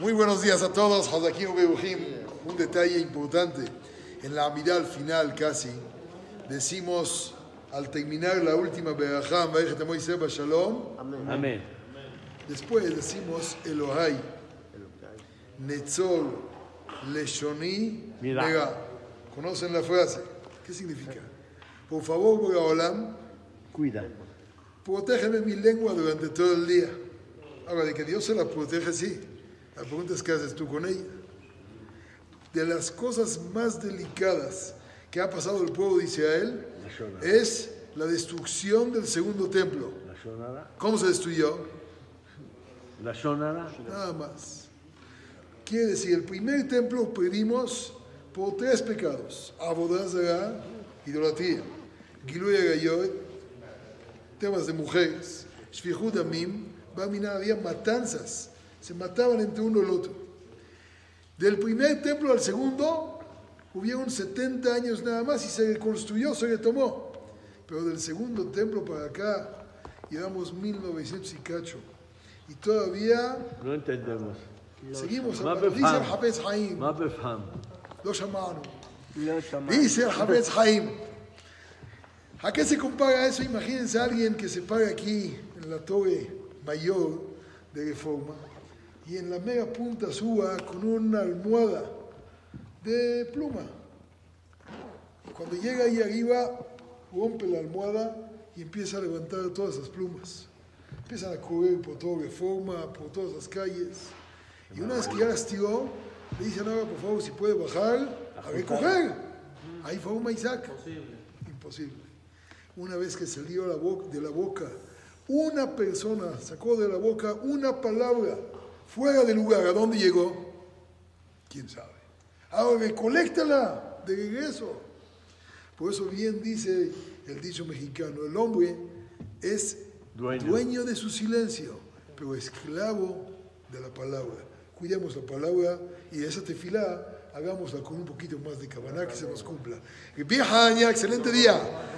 Muy buenos días a todos. Hazakim. Un detalle importante. En la al final casi, decimos al terminar la última Berajam, Shalom. Amén. Después decimos Elohai, Netzol, Leshoni, Mega. ¿Conocen la frase? ¿Qué significa? Por favor, Bogaolam, cuida. Protégeme mi lengua durante todo el día. Ahora, de que Dios se la protege, sí. La pregunta es qué haces tú con ella. De las cosas más delicadas que ha pasado el pueblo de Israel es la destrucción del segundo templo. ¿Cómo se destruyó? La Nada más. Quiere decir, el primer templo pedimos por tres pecados. Abodazara, idolatría. Giluya Gayot, temas de mujeres. Shvihud Amim, había matanzas se mataban entre uno y el otro. Del primer templo al segundo hubieron 70 años nada más y se reconstruyó, se retomó. Pero del segundo templo para acá llevamos 1900 y cacho. Y todavía... No entendemos. Seguimos hablando. Dice el Hafez Haim. Lo llamaron. Dice el Hafez Haim. ¿A qué se compara eso? Imagínense a alguien que se paga aquí en la torre mayor de reforma y en la mega punta suba con una almohada de pluma. Cuando llega ahí arriba, rompe la almohada y empieza a levantar todas esas plumas. Empiezan a correr por toda reforma, por todas las calles. Y una vez que ya las tiró, le dice a por favor, si puede bajar a recoger. Ahí fue un Isaac. Imposible. Una vez que salió de la boca, una persona sacó de la boca una palabra fuera del lugar. ¿A dónde llegó? ¿Quién sabe? Ahora recoléctala de regreso. Por eso bien dice el dicho mexicano, el hombre es dueño, de su silencio, pero esclavo de la palabra. Cuidemos la palabra y esa tefilá hagámosla con un poquito más de cabaná que se nos cumpla. Que excelente día.